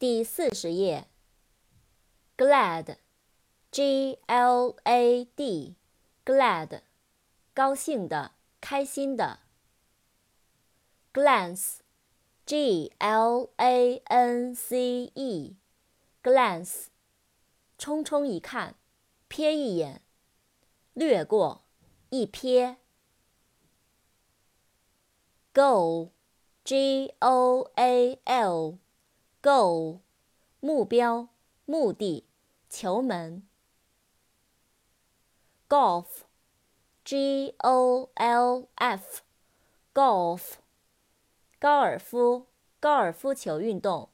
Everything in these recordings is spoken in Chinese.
第四十页。glad，G-L-A-D，glad，高兴的，开心的。glance，G-L-A-N-C-E，glance，匆匆一看，瞥一眼，掠过，一瞥。GO GOAL Goal，目标，目的，球门。golf，G-O-L-F，golf，高尔夫，高尔夫球运动。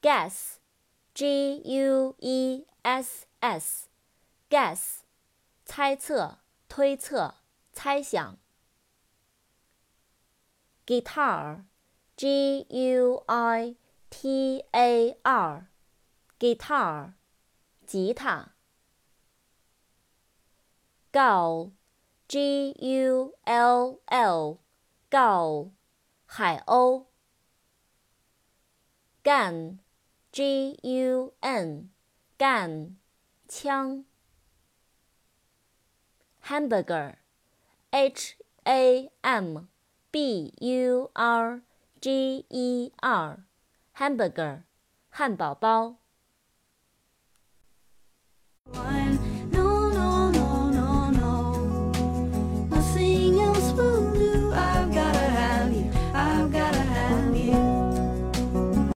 guess，G-U-E-S-S，guess，猜测，推测，猜想。Guitar guitar，G-U-I-T-A-R，guitar，吉他。gull，G-U-L-L，gull，海鸥。gun，G-U-N，gun，枪。hamburger，H-A-M。b u r g e r hamburger 汉堡包